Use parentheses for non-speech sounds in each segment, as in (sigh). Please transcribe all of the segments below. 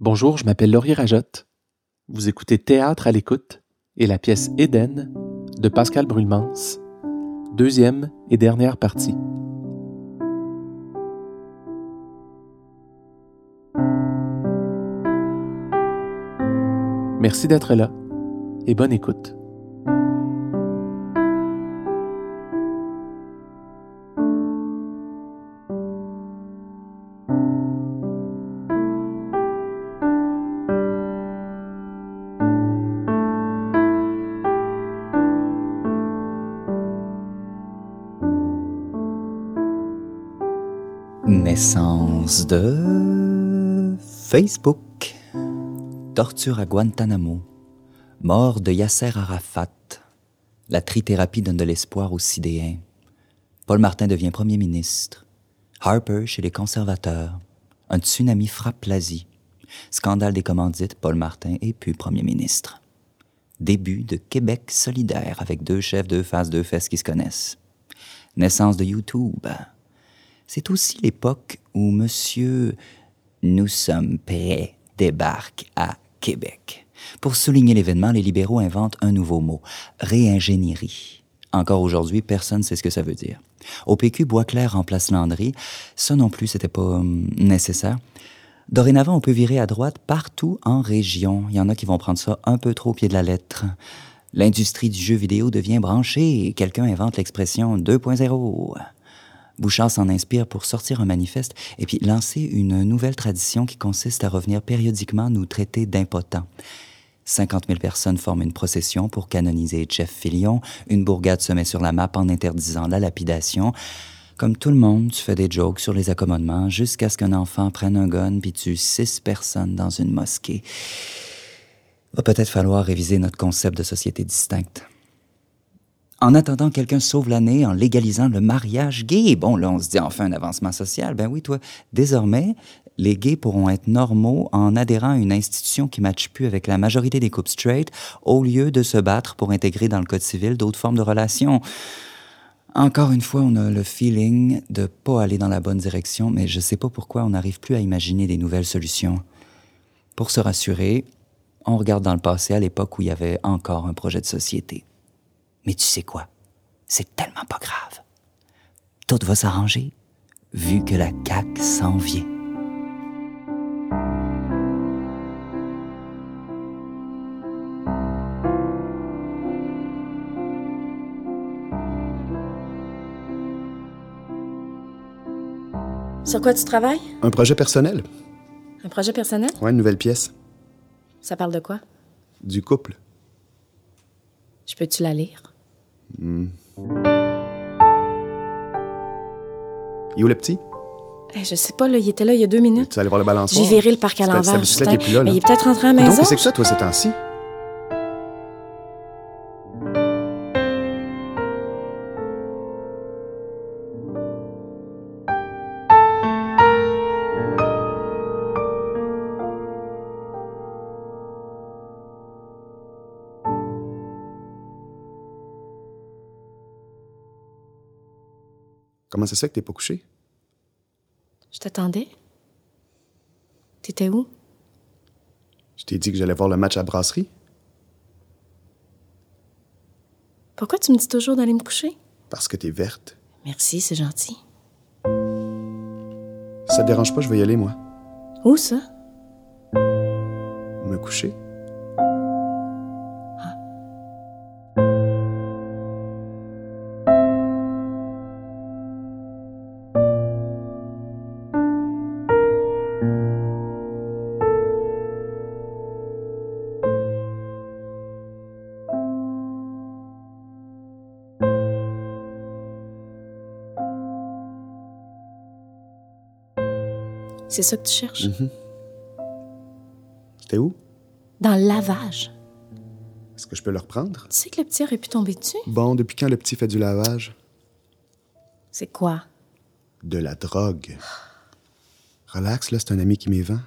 Bonjour, je m'appelle Laurier Rajotte. Vous écoutez Théâtre à l'écoute et la pièce Éden de Pascal Brulmans, deuxième et dernière partie. Merci d'être là et bonne écoute. De Facebook. Torture à Guantanamo. Mort de Yasser Arafat. La trithérapie donne de l'espoir aux Sidéens. Paul Martin devient Premier ministre. Harper chez les conservateurs. Un tsunami frappe l'Asie. Scandale des commandites, Paul Martin est plus Premier ministre. Début de Québec solidaire avec deux chefs, deux faces, deux fesses qui se connaissent. Naissance de YouTube. C'est aussi l'époque où Monsieur Nous sommes prêts débarque à Québec. Pour souligner l'événement, les libéraux inventent un nouveau mot, réingénierie. Encore aujourd'hui, personne ne sait ce que ça veut dire. Au PQ, Boisclair remplace Landry. Ça non plus, c'était pas hum, nécessaire. Dorénavant, on peut virer à droite partout en région. Il y en a qui vont prendre ça un peu trop au pied de la lettre. L'industrie du jeu vidéo devient branchée quelqu'un invente l'expression 2.0. Bouchard s'en inspire pour sortir un manifeste et puis lancer une nouvelle tradition qui consiste à revenir périodiquement nous traiter d'impotents. 50 000 personnes forment une procession pour canoniser Jeff Fillion. Une bourgade se met sur la map en interdisant la lapidation. Comme tout le monde, tu fais des jokes sur les accommodements jusqu'à ce qu'un enfant prenne un gun puis tue six personnes dans une mosquée. Va peut-être falloir réviser notre concept de société distincte. En attendant, quelqu'un sauve l'année en légalisant le mariage gay. Bon, là, on se dit enfin un avancement social. Ben oui, toi, désormais, les gays pourront être normaux en adhérant à une institution qui ne matche plus avec la majorité des couples straight, au lieu de se battre pour intégrer dans le code civil d'autres formes de relations. Encore une fois, on a le feeling de pas aller dans la bonne direction, mais je sais pas pourquoi on n'arrive plus à imaginer des nouvelles solutions. Pour se rassurer, on regarde dans le passé à l'époque où il y avait encore un projet de société. Mais tu sais quoi? C'est tellement pas grave. Tout va s'arranger, vu que la CAQ s'en vient. Sur quoi tu travailles? Un projet personnel. Un projet personnel? Ouais, une nouvelle pièce. Ça parle de quoi? Du couple. Je peux-tu la lire? Hmm. Et où le petit? Eh, je sais pas, là, il était là il y a deux minutes. Tu allais voir le balançoire? J'ai viré le parc à l'envers. est là, là. Mais il est peut-être rentré à la Donc, maison. c'est que ça, toi, ces temps-ci? Comment ça se fait que t'es pas couché? Je t'attendais. T'étais où? Je t'ai dit que j'allais voir le match à brasserie. Pourquoi tu me dis toujours d'aller me coucher? Parce que t'es verte. Merci, c'est gentil. Ça te dérange pas, je vais y aller, moi. Où ça? Me coucher. C'est ça que tu cherches? T'es où? Dans le lavage. Est-ce que je peux le reprendre? Tu sais que le petit aurait pu tomber dessus? Bon, depuis quand le petit fait du lavage? C'est quoi? De la drogue. (gasps) Relax, là, c'est un ami qui m'y vend.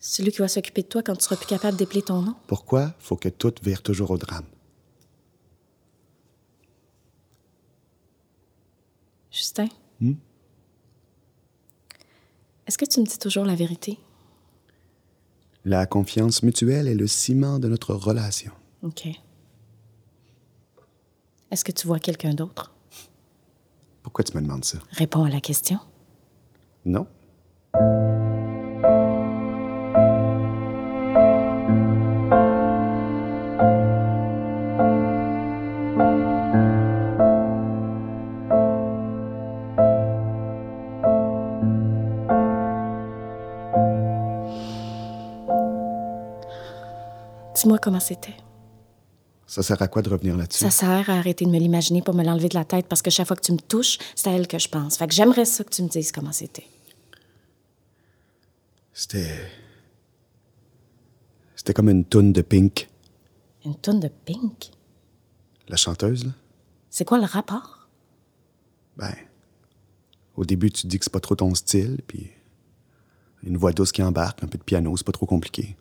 Celui qui va s'occuper de toi quand tu seras plus capable d'épeler ton nom? Pourquoi faut que tout vire toujours au drame? Justin? Hmm? Est-ce que tu me dis toujours la vérité? La confiance mutuelle est le ciment de notre relation. OK. Est-ce que tu vois quelqu'un d'autre? Pourquoi tu me demandes ça? Réponds à la question. Non? Comment c'était. Ça sert à quoi de revenir là-dessus? Ça sert à arrêter de me l'imaginer pour me l'enlever de la tête parce que chaque fois que tu me touches, c'est à elle que je pense. Fait que j'aimerais ça que tu me dises comment c'était. C'était. C'était comme une toune de Pink. Une tonne de pink? La chanteuse, là? C'est quoi le rapport? Ben. Au début, tu te dis que c'est pas trop ton style, puis. Une voix douce qui embarque, un peu de piano, c'est pas trop compliqué.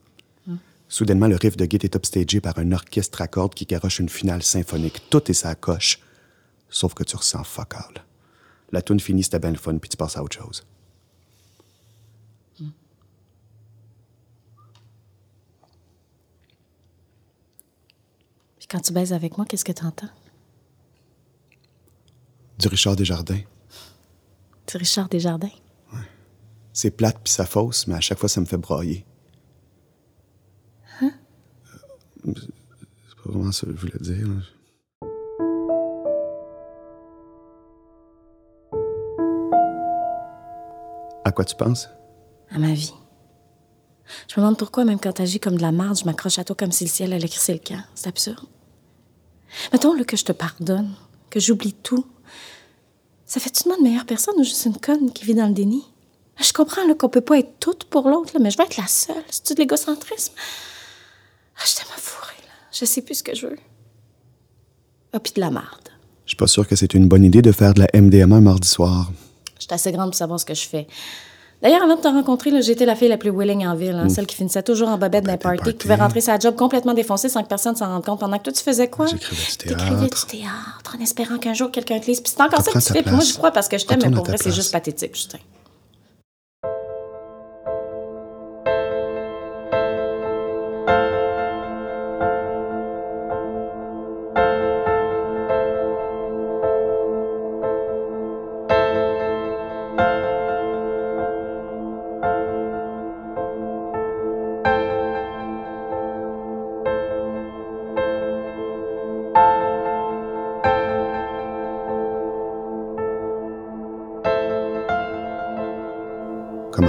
Soudainement, le riff de Git est upstagé par un orchestre à cordes qui garoche une finale symphonique. Tout est sa coche. Sauf que tu ressens fuck all. La tune finit, c'était bien le fun, puis tu passes à autre chose. Puis quand tu baises avec moi, qu'est-ce que t'entends? Du Richard Desjardins. C'est Richard Desjardins? C'est plate puis ça fausse, mais à chaque fois, ça me fait brailler. Hein? Euh, C'est pas vraiment je voulais dire. À quoi tu penses? À ma vie. Je me demande pourquoi, même quand t'agis comme de la marde, je m'accroche à toi comme si le ciel allait crisser le camp. C'est absurde. Mettons le que je te pardonne, que j'oublie tout. Ça fait-tu de moi une meilleure personne ou juste une conne qui vit dans le déni? Je comprends là, qu'on peut pas être toute pour l'autre, mais je vais être la seule. C'est-tu de l'égocentrisme? Ah, je t'aime à fourrer, là. Je sais plus ce que je veux. Ah, puis de la marde. Je suis pas sûr que c'est une bonne idée de faire de la MDMA un mardi soir. Je suis assez grande pour savoir ce que je fais. D'ailleurs, avant de te rencontrer, j'étais la fille la plus willing en ville, hein, celle qui finissait toujours en bobette d'un party, qui pouvait rentrer sa job complètement défoncée sans que personne s'en rende compte. Pendant que toi, tu faisais quoi? J'écrivais du T'écrivais théâtre. du théâtre en espérant qu'un jour quelqu'un te lise. Puis c'est encore ça que tu fais. Puis moi, je crois parce que je t'aime, mais pour vrai, c'est juste pathétique, Justin.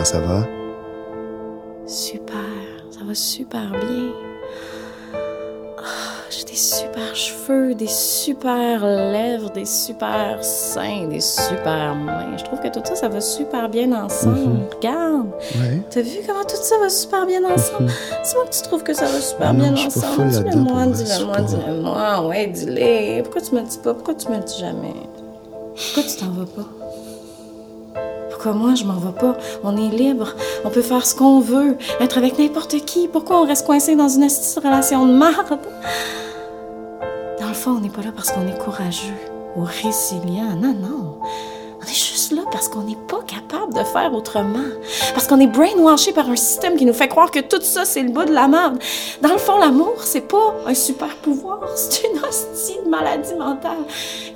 Comment ça va? Super. Ça va super bien. Ah, J'ai des super cheveux, des super lèvres, des super seins, des super mains. Je trouve que tout ça, ça va super bien ensemble. Regarde. Ouais. T'as vu comment tout ça va super bien ensemble? Dis-moi que tu trouves que ça va super Non, bien ensemble. Dis-le-moi, dis-le-moi, dis-le-moi. Ouais, dis-le. Pourquoi tu me le dis pas? Pourquoi tu me le dis jamais? Pourquoi tu t'en vas pas? Moi, je m'en vais pas? On est libre. On peut faire ce qu'on veut. Être avec n'importe qui. Pourquoi on reste coincé dans une relation de marde? Dans le fond, on n'est pas là parce qu'on est courageux ou résilient. Non, non. Parce qu'on n'est pas capable de faire autrement. Parce qu'on est brainwashé par un système qui nous fait croire que tout ça, c'est le bout de la merde. Dans le fond, l'amour, c'est pas un super pouvoir. (laughs) C'est une hostie de maladie mentale.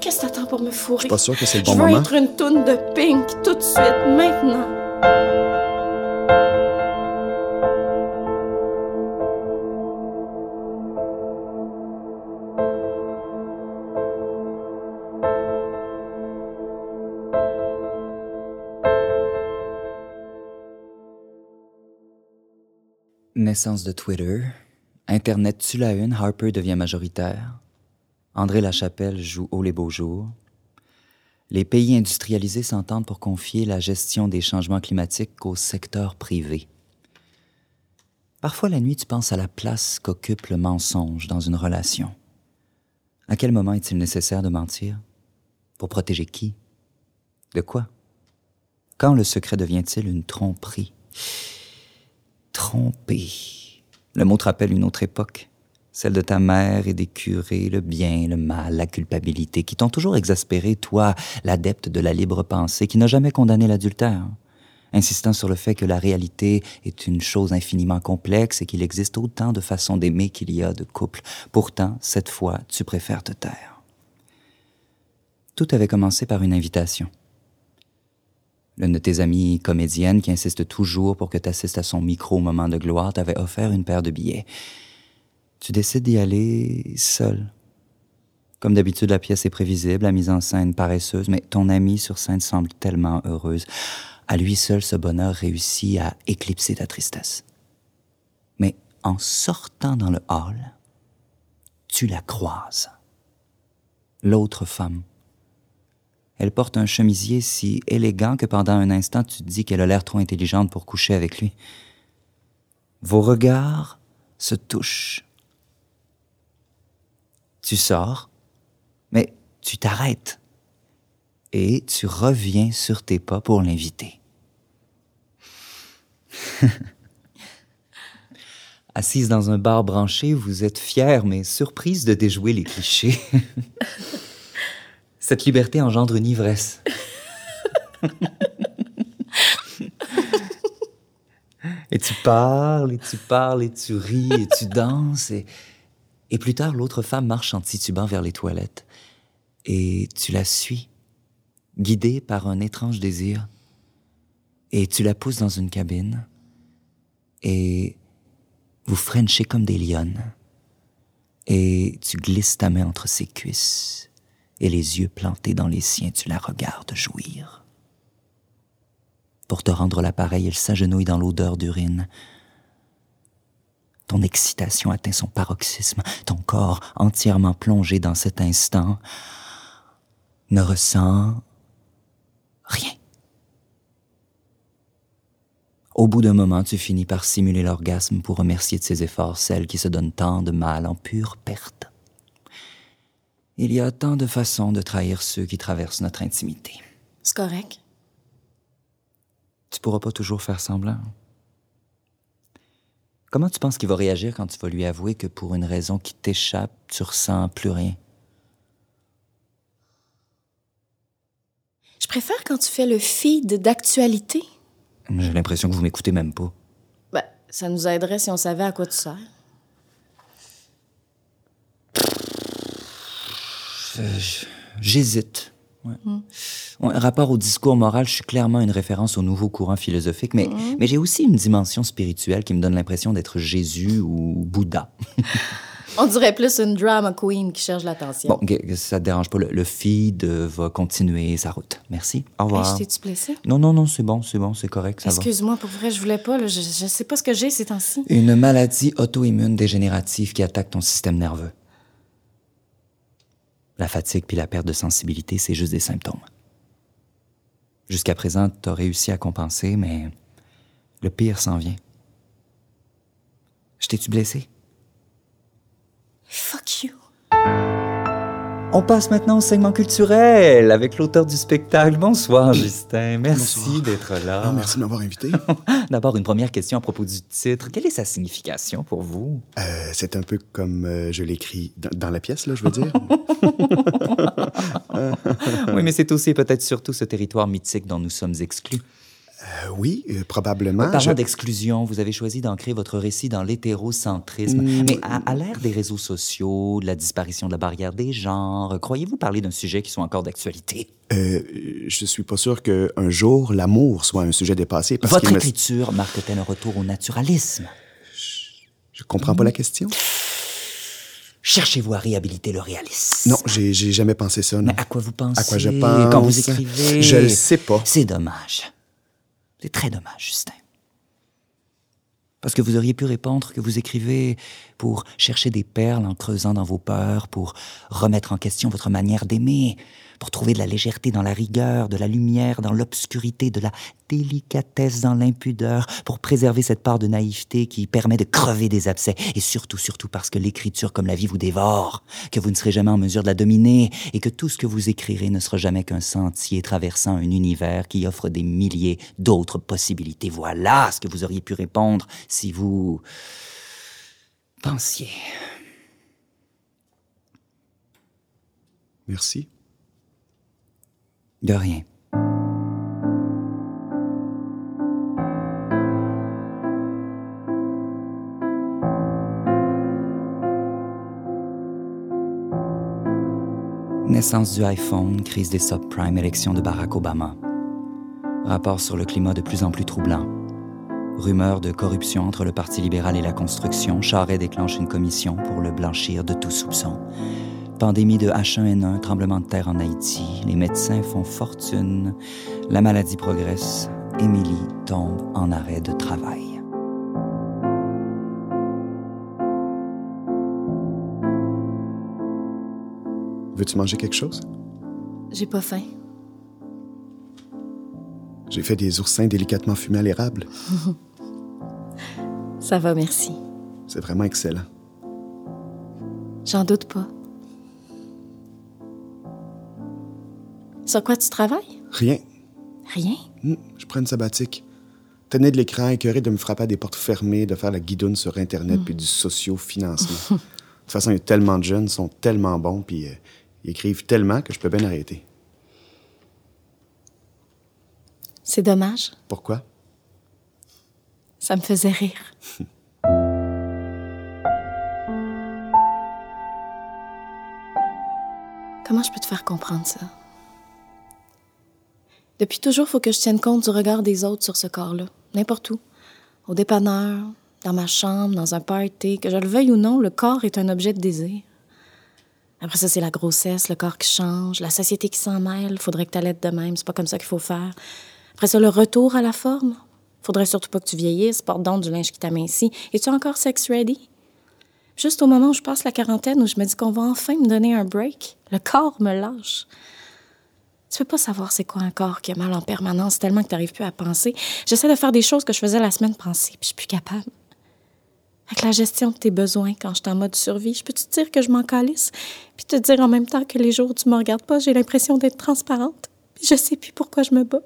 Qu'est-ce que t'attends pour me fourrer? Je suis pas sûr que c'est le Je bon veux moment. être une toune de Pink tout de suite, maintenant. Naissance de Twitter. Internet tue la une, Harper devient majoritaire. André Lachapelle joue haut les beaux jours. Les pays industrialisés s'entendent pour confier la gestion des changements climatiques au secteur privé. Parfois la nuit, tu penses à la place qu'occupe le mensonge dans une relation. À quel moment est-il nécessaire de mentir? Pour protéger qui? De quoi? Quand le secret devient-il une tromperie? Tromper. Le mot te rappelle une autre époque, celle de ta mère et des curés, le bien, le mal, la culpabilité, qui t'ont toujours exaspéré, toi, l'adepte de la libre pensée, qui n'a jamais condamné l'adultère. insistant sur le fait que la réalité est une chose infiniment complexe et qu'il existe autant de façons d'aimer qu'il y a de couples. Pourtant, cette fois, tu préfères te taire. Tout avait commencé par une invitation. L'une de tes amies comédiennes qui insiste toujours pour que tu assistes à son micro au moment de gloire t'avait offert une paire de billets. Tu décides d'y aller seul. Comme d'habitude, la pièce est prévisible, la mise en scène paresseuse, mais ton amie sur scène semble tellement heureuse. À lui seul, ce bonheur réussit à éclipser ta tristesse. Mais en sortant dans le hall, tu la croises. L'autre femme. Elle porte un chemisier si élégant que pendant un instant tu te dis qu'elle a l'air trop intelligente pour coucher avec lui. Vos regards se touchent. Tu sors, mais tu t'arrêtes et tu reviens sur tes pas pour l'inviter. (laughs) Assise dans un bar branché, vous êtes fière mais surprise de déjouer les clichés. (laughs) Cette liberté engendre une ivresse. (laughs) et tu parles, et tu parles, et tu ris, et tu danses, et, et plus tard, l'autre femme marche en titubant vers les toilettes, et tu la suis guidé par un étrange désir, et tu la pousses dans une cabine, et vous frenchez comme des lionnes, et tu glisses ta main entre ses cuisses, et les yeux plantés dans les siens, tu la regardes jouir. Pour te rendre l'appareil, elle s'agenouille dans l'odeur d'urine. Ton excitation atteint son paroxysme, ton corps entièrement plongé dans cet instant ne ressent Rien. Au bout d'un moment, tu finis par simuler l'orgasme pour remercier de ses efforts celle qui se donne tant de mal en pure perte. Il y a tant de façons de trahir ceux qui traversent notre intimité. C'est correct. Tu pourras pas toujours faire semblant. Comment tu penses qu'il va réagir quand tu vas lui avouer que pour une raison qui t'échappe, tu ressens plus rien? Je préfère quand tu fais le feed d'actualité. J'ai l'impression que vous m'écoutez même pas. Ben, ça nous aiderait si on savait à quoi tu sers. J'hésite. Ouais. Ouais, rapport au discours moral, je suis clairement une référence au nouveau courant philosophique, mais, mais j'ai aussi une dimension spirituelle qui me donne l'impression d'être Jésus ou Bouddha. On dirait plus une drama queen qui cherche l'attention. Bon, ça te dérange pas. Le, le feed euh, va continuer sa route. Merci. Au revoir. Hey, je t'ai-tu blessé? Non, non, non, c'est bon, c'est bon, c'est correct. Excuse-moi, pour vrai, je voulais pas. là. Je, je sais pas ce que j'ai ces temps-ci. Une maladie auto-immune dégénérative qui attaque ton système nerveux. La fatigue puis la perte de sensibilité, c'est juste des symptômes. Jusqu'à présent, t'as réussi à compenser, mais le pire s'en vient. Je t'ai-tu blessé? On passe maintenant au segment culturel avec l'auteur du spectacle. Bonsoir, Justin. Merci d'être là. Merci de m'avoir invité. (laughs) D'abord, une première question à propos du titre. Quelle est sa signification pour vous? Euh, c'est un peu comme euh, je l'écris dans, dans la pièce, là, je veux dire. (laughs) oui, mais c'est aussi peut-être surtout ce territoire mythique dont nous sommes exclus. Euh, oui, euh, probablement. Parlant je- d'exclusion, vous avez choisi d'ancrer votre récit dans l'hétérocentrisme. Mm. Mais à, à l'ère des réseaux sociaux, de la disparition de la barrière des genres, croyez-vous parler d'un sujet qui soit encore d'actualité? Euh, je suis pas sûr qu'un jour, l'amour soit un sujet dépassé. Parce Votre me- écriture marque-t-elle un retour au naturalisme? Je comprends pas la question. Cherchez-vous à réhabiliter le réalisme? Non, j'ai j'ai jamais pensé ça, non. Mais à quoi vous pensez À quoi je pense? quand vous écrivez? Je le sais pas. C'est dommage. C'est très dommage, Justin. Parce que vous auriez pu répondre que vous écrivez pour chercher des perles en creusant dans vos peurs, pour remettre en question votre manière d'aimer, pour trouver de la légèreté dans la rigueur, de la lumière dans l'obscurité, de la délicatesse dans l'impudeur, pour préserver cette part de naïveté qui permet de crever des abcès, et surtout, surtout parce que l'écriture comme la vie vous dévore, que vous ne serez jamais en mesure de la dominer, et que tout ce que vous écrirez ne sera jamais qu'un sentier traversant un univers qui offre des milliers d'autres possibilités. Voilà ce que vous auriez pu répondre si vous pensiez. Merci. De rien. Naissance du iPhone, crise des subprimes, élection de Barack Obama. Rapport sur le climat de plus en plus troublant. Rumeurs de corruption entre le Parti libéral et la construction, Charret déclenche une commission pour le blanchir de tout soupçon. Pandémie de H1N1, tremblement de terre en Haïti, les médecins font fortune, la maladie progresse, Émilie tombe en arrêt de travail. Veux-tu manger quelque chose? J'ai pas faim. J'ai fait des oursins délicatement fumés à l'érable. (laughs) Ça va, merci. C'est vraiment excellent. J'en doute pas. Sur quoi tu travailles? Rien. Rien? Hmm, je prends une sabbatique. Tenais de l'écran, écœuré de me frapper à des portes fermées, de faire la guidoune sur Internet, puis du socio-financement. (laughs) de toute façon, il y a tellement de jeunes, ils sont tellement bons, puis euh, ils écrivent tellement que je peux bien arrêter. C'est dommage. Pourquoi? Ça me faisait rire. (laughs) Comment je peux te faire comprendre ça? Depuis toujours, faut que je tienne compte du regard des autres sur ce corps-là, n'importe où. Au dépanneur, dans ma chambre, dans un party, que je le veuille ou non, le corps est un objet de désir. Après ça, c'est la grossesse, le corps qui change, la société qui s'en mêle. Faudrait que t'allaites de même, c'est pas comme ça qu'il faut faire. Après ça, le retour à la forme. Faudrait surtout pas que tu vieillisses, porte donc du linge qui t'amincit. Es-tu encore sex ready? Juste au moment où je passe la quarantaine, où je me dis qu'on va enfin me donner un break, le corps me lâche. Tu peux pas savoir c'est quoi un corps qui a mal en permanence tellement que t'arrives plus à penser. J'essaie de faire des choses que je faisais la semaine passée, puis je suis plus capable. Avec la gestion de tes besoins quand je suis en mode survie, je peux te dire que je m'en calisse, puis te dire en même temps que les jours où tu me regardes pas, j'ai l'impression d'être transparente, puis je sais plus pourquoi je me bats.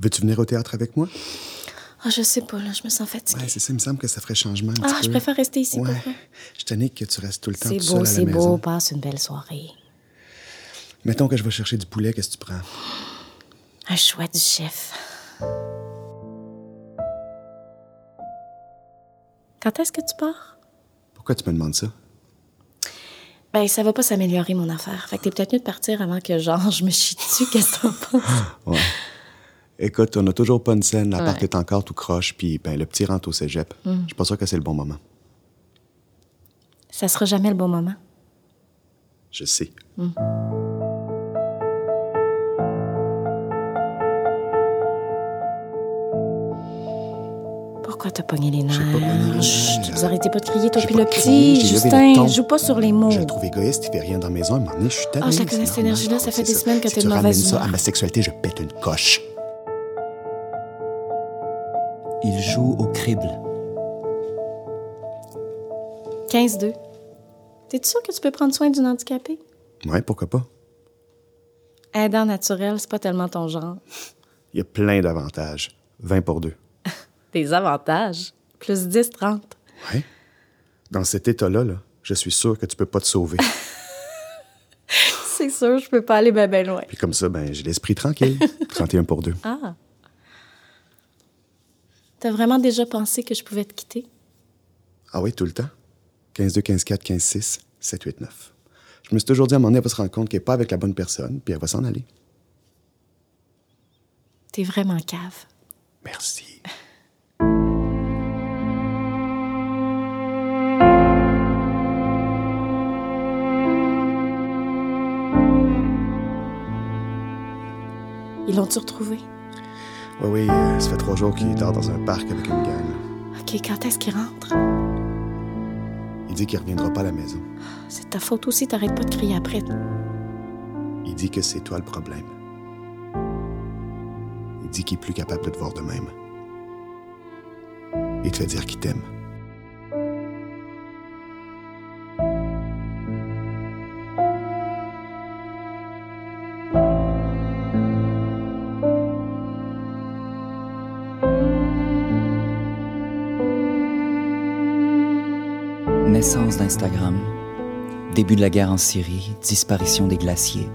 Veux-tu venir au théâtre avec moi? Ah, je sais pas, là, je me sens fatiguée. Ouais, c'est ça, il me semble que ça ferait changement un ah, petit je peu. préfère rester ici, Ouais. pourquoi? Je tenais que tu restes tout le temps C'est seul beau, à la c'est beau, passe une belle soirée. Mettons que je vais chercher du poulet, qu'est-ce que tu prends? Un choix du chef. Quand est-ce que tu pars? Pourquoi tu me demandes ça? Ben, ça va pas s'améliorer, mon affaire. Fait que t'es peut-être mieux de partir avant que, genre, (laughs) je me chie dessus. Qu'est-ce que t'en penses? Ouais. Écoute, on n'a toujours pas une scène, l'appart Ouais. est encore tout croche, puis ben, le petit rentre au cégep. Je suis pas sûr que c'est le bon moment. Ça sera jamais le bon moment. Je sais. Pourquoi t'as pogné les nerfs? Pas pogné les Chut, nerfs. vous arrêtez pas de crier, toi puis le petit. Justin, joue pas sur les mots. Je le trouve égoïste, il fait rien dans la maison. À un moment donné, je suis tellement. Ah, je la connais, cette énergie-là, ça fait des semaines que t'es de tu ramènes mauvaise ça humeur. à ma sexualité, je pète une coche. Il joue au crible. 15-2. T'es-tu sûr que tu peux prendre soin d'une handicapée? Ouais, pourquoi pas? Aidant naturel, c'est pas tellement ton genre. (laughs) Il y a plein d'avantages. 20 pour deux. (laughs) Des avantages? Plus 10, 30. Ouais. Dans cet état-là, là, je suis sûr que tu peux pas te sauver. (laughs) C'est sûr, je peux pas aller ben ben loin. Puis comme ça, ben, j'ai l'esprit tranquille. 31 pour deux. Ah. T'as vraiment déjà pensé que je pouvais te quitter? Ah oui, tout le temps. 15-2, 15-4, 15-6, 7-8-9. Je me suis toujours dit à un moment donné, elle va se rendre compte qu'elle n'est pas avec la bonne personne, puis elle va s'en aller. T'es vraiment cave. Merci. Ils l'ont-tu retrouvé? Oui, oui, euh, ça fait trois jours qu'il dort dans un parc avec une gang. OK, quand est-ce qu'il rentre? Il dit qu'il reviendra pas à la maison. C'est ta faute aussi, t'arrêtes pas de crier après. Il dit que c'est toi le problème. Il dit qu'il est plus capable de te voir de même. Il te fait dire qu'il t'aime. Naissance d'Instagram. Début de la guerre en Syrie, disparition des glaciers.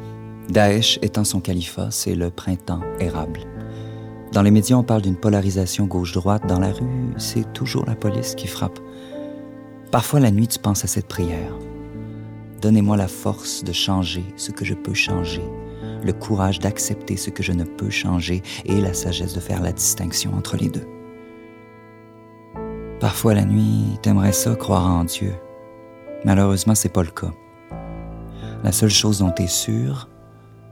Daesh étend son califat, c'est le printemps érable. Dans les médias, on parle d'une polarisation gauche-droite. Dans la rue, c'est toujours la police qui frappe. Parfois la nuit, tu penses à cette prière. Donnez-moi la force de changer ce que je peux changer, le courage d'accepter ce que je ne peux changer et la sagesse de faire la distinction entre les deux. Parfois la nuit, t'aimerais ça croire en Dieu. Malheureusement, c'est pas le cas. La seule chose dont tu es sûr,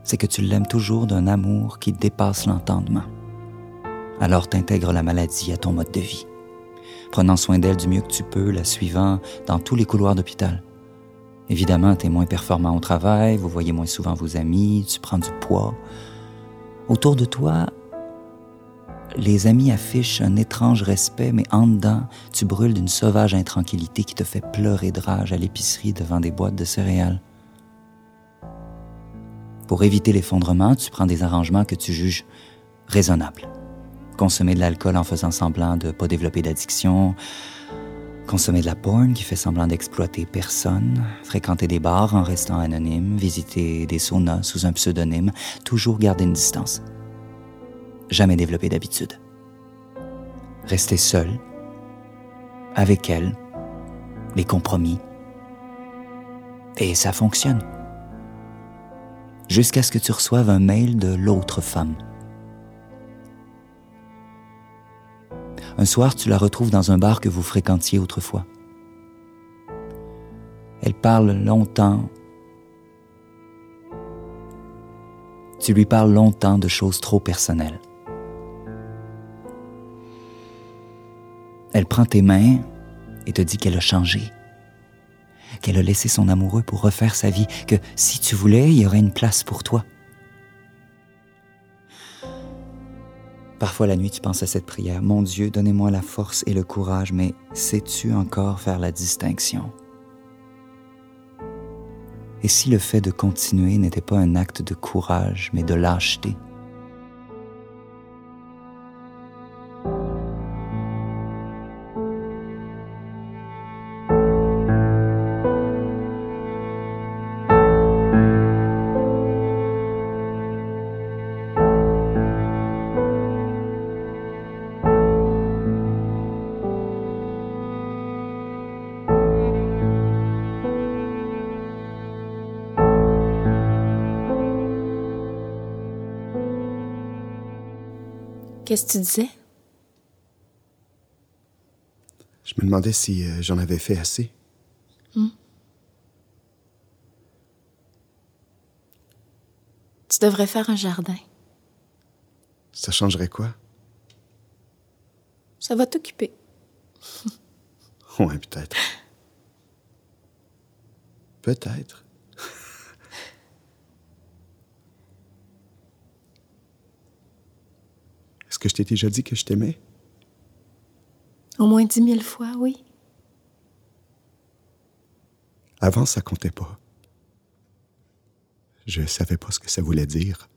c'est que tu l'aimes toujours d'un amour qui dépasse l'entendement. Alors t'intègres la maladie à ton mode de vie, prenant soin d'elle du mieux que tu peux, la suivant dans tous les couloirs d'hôpital. Évidemment, tu es moins performant au travail, vous voyez moins souvent vos amis, tu prends du poids. Autour de toi, les amis affichent un étrange respect, mais en dedans, tu brûles d'une sauvage intranquillité qui te fait pleurer de rage à l'épicerie devant des boîtes de céréales. Pour éviter l'effondrement, tu prends des arrangements que tu juges raisonnables. Consommer de l'alcool en faisant semblant de ne pas développer d'addiction, consommer de la porn qui fait semblant d'exploiter personne, fréquenter des bars en restant anonyme, visiter des saunas sous un pseudonyme, toujours garder une distance. Jamais développer d'habitude. Rester seul, avec elle, les compromis. Et ça fonctionne jusqu'à ce que tu reçoives un mail de l'autre femme. Un soir, tu la retrouves dans un bar que vous fréquentiez autrefois. Elle parle longtemps. Tu lui parles longtemps de choses trop personnelles. Elle prend tes mains et te dit qu'elle a changé qu'elle a laissé son amoureux pour refaire sa vie, que si tu voulais, il y aurait une place pour toi. Parfois la nuit, tu penses à cette prière. Mon Dieu, donnez-moi la force et le courage, mais sais-tu encore faire la distinction? Et si le fait de continuer n'était pas un acte de courage, mais de lâcheté? Qu'est-ce que tu disais? Je me demandais si euh, j'en avais fait assez. Hmm. Tu devrais faire un jardin. Ça changerait quoi? Ça va t'occuper. (laughs) ouais, peut-être. Peut-être. Que je t'ai déjà dit que je t'aimais? Au moins dix mille fois, oui. Avant, ça comptait pas. Je savais pas ce que ça voulait dire.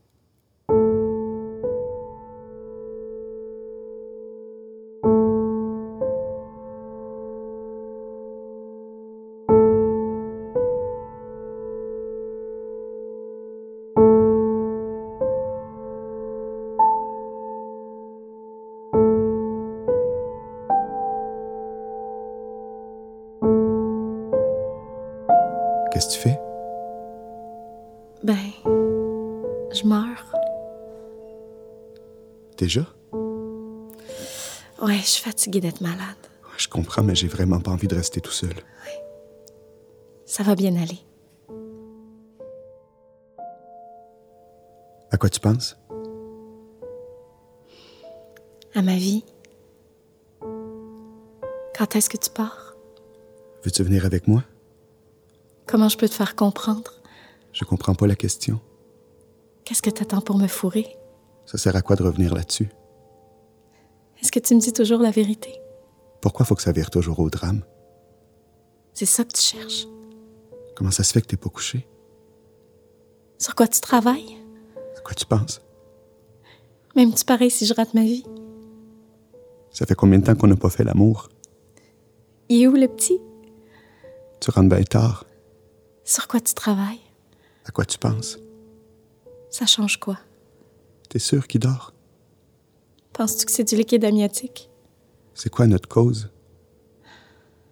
Je suis fatiguée d'être malade. Je comprends, mais j'ai vraiment pas envie de rester tout seul. Ça va bien aller. À quoi tu penses? À ma vie. Quand est-ce que tu pars? Veux-tu venir avec moi? Comment je peux te faire comprendre? Je comprends pas la question. Qu'est-ce que t'attends pour me fourrer? Ça sert à quoi de revenir là-dessus? Que tu me dis toujours la vérité? Pourquoi faut que ça vire toujours au drame? C'est ça que tu cherches. Comment ça se fait que t'es pas couché? Sur quoi tu travailles? À quoi tu penses? M'aimes-tu pareil si je rate ma vie? Ça fait combien de temps qu'on n'a pas fait l'amour? Il est où le petit? Tu rentres bien tard. Sur quoi tu travailles? À quoi tu penses? Ça change quoi? T'es sûr qu'il dort? Penses-tu que c'est du liquide amniotique? C'est quoi notre cause?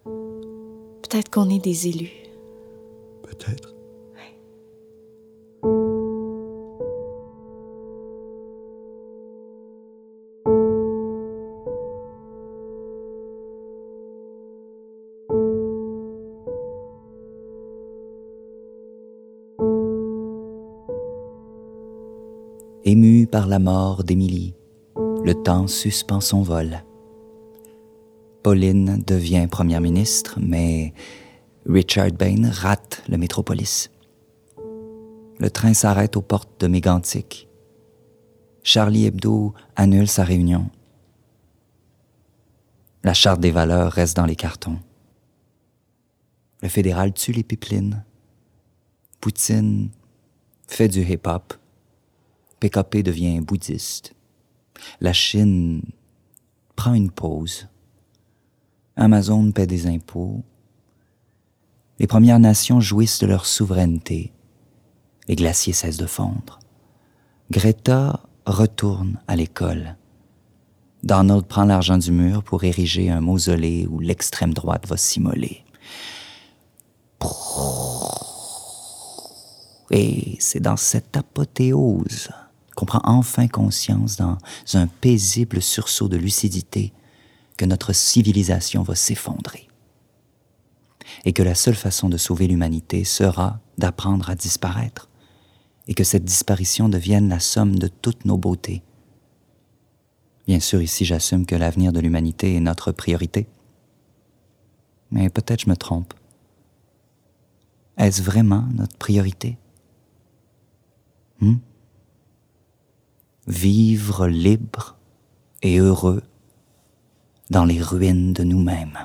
Peut-être qu'on est des élus. Peut-être. Ému par la mort d'Émilie, le temps suspend son vol. Pauline devient première ministre, mais Richard Bain rate le métropolis. Le train s'arrête aux portes de Mégantic. Charlie Hebdo annule sa réunion. La charte des valeurs reste dans les cartons. Le fédéral tue les pipelines. Poutine fait du hip-hop. PKP devient bouddhiste. La Chine prend une pause. Amazon paie des impôts. Les Premières Nations jouissent de leur souveraineté. Les glaciers cessent de fondre. Greta retourne à l'école. Donald prend l'argent du mur pour ériger un mausolée où l'extrême droite va s'immoler. Et c'est dans cette apothéose qu'on prend enfin conscience dans un paisible sursaut de lucidité que notre civilisation va s'effondrer. Et que la seule façon de sauver l'humanité sera d'apprendre à disparaître. Et que cette disparition devienne la somme de toutes nos beautés. Bien sûr, ici j'assume que l'avenir de l'humanité est notre priorité. Mais peut-être je me trompe. Est-ce vraiment notre priorité? Hmm? Vivre libre et heureux dans les ruines de nous-mêmes.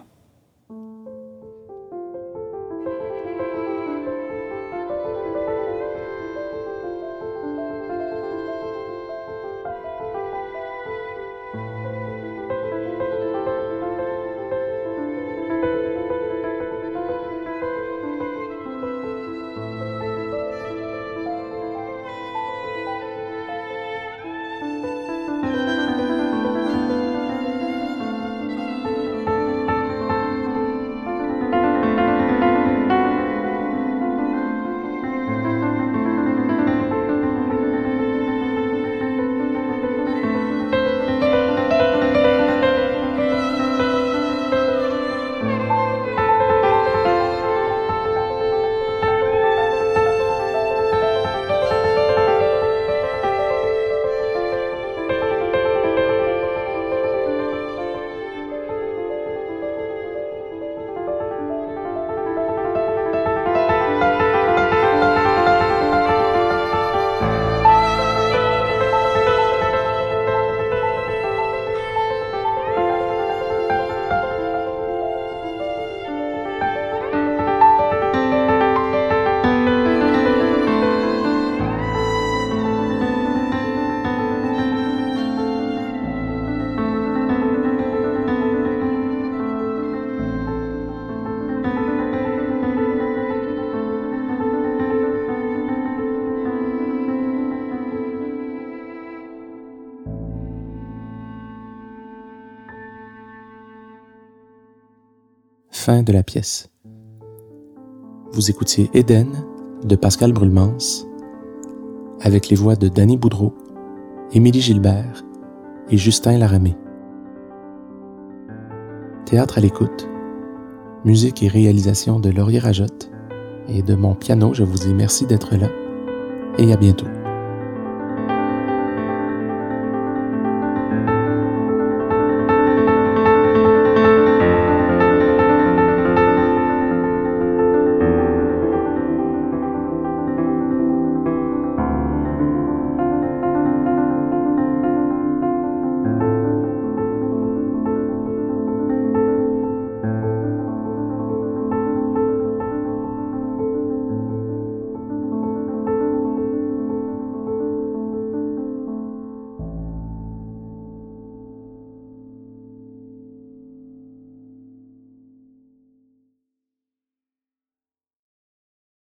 De la pièce. Vous écoutiez Éden de Pascal Brulmans avec les voix de Danny Boudreau, Émilie Gilbert et Justin Laramé. Théâtre à l'écoute, musique et réalisation de Laurier Rajotte et de mon piano, je vous dis merci d'être là et à bientôt.